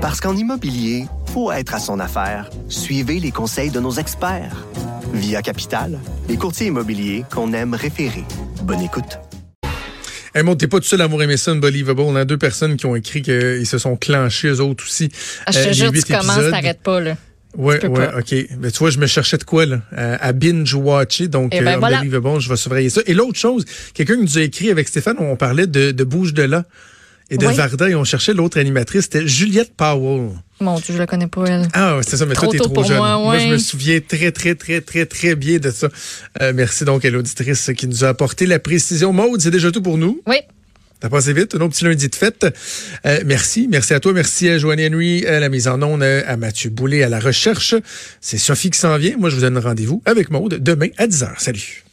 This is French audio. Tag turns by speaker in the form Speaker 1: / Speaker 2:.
Speaker 1: Parce qu'en immobilier, faut être à son affaire. Suivez les conseils de nos experts. Via Capital, les courtiers immobiliers qu'on aime référer. Bonne écoute.
Speaker 2: Hey, mon, t'es pas tout seul à avoir aimé ça, Unbelievable. On a deux personnes qui ont écrit qu'ils se sont clenchés, eux autres aussi.
Speaker 3: Ah, je te
Speaker 2: Euh,
Speaker 3: jure, tu commences, t'arrêtes pas, là.
Speaker 2: Ouais, ouais,
Speaker 3: pas.
Speaker 2: OK. Mais tu vois, je me cherchais de quoi, là? À binge-watcher. Donc,
Speaker 3: Eh ben,
Speaker 2: euh,
Speaker 3: voilà.
Speaker 2: Je vais surveiller ça. Et l'autre chose, quelqu'un nous a écrit avec Stéphane, on parlait de, de Bouge de là et de
Speaker 3: Oui.
Speaker 2: Varda et on cherchait l'autre animatrice. C'était Juliette Powell.
Speaker 3: Mon Dieu, je la connais pas, elle.
Speaker 2: Ah, c'est ça, mais
Speaker 3: Trop
Speaker 2: toi, t'es trop
Speaker 3: pour
Speaker 2: jeune.
Speaker 3: moi,
Speaker 2: je me souviens très, très, très, très, très bien de ça. Euh, merci donc à l'auditrice qui nous a apporté la précision. Maude, c'est déjà tout pour nous.
Speaker 3: Oui.
Speaker 2: T'as passé vite, un autre petit lundi de fête. Euh, merci, merci à toi, merci à Joanne Henry, à la mise en onde, à Mathieu Boulay, à la recherche. C'est Sophie qui s'en vient. Moi, je vous donne rendez-vous avec Maude demain à 10h. Salut.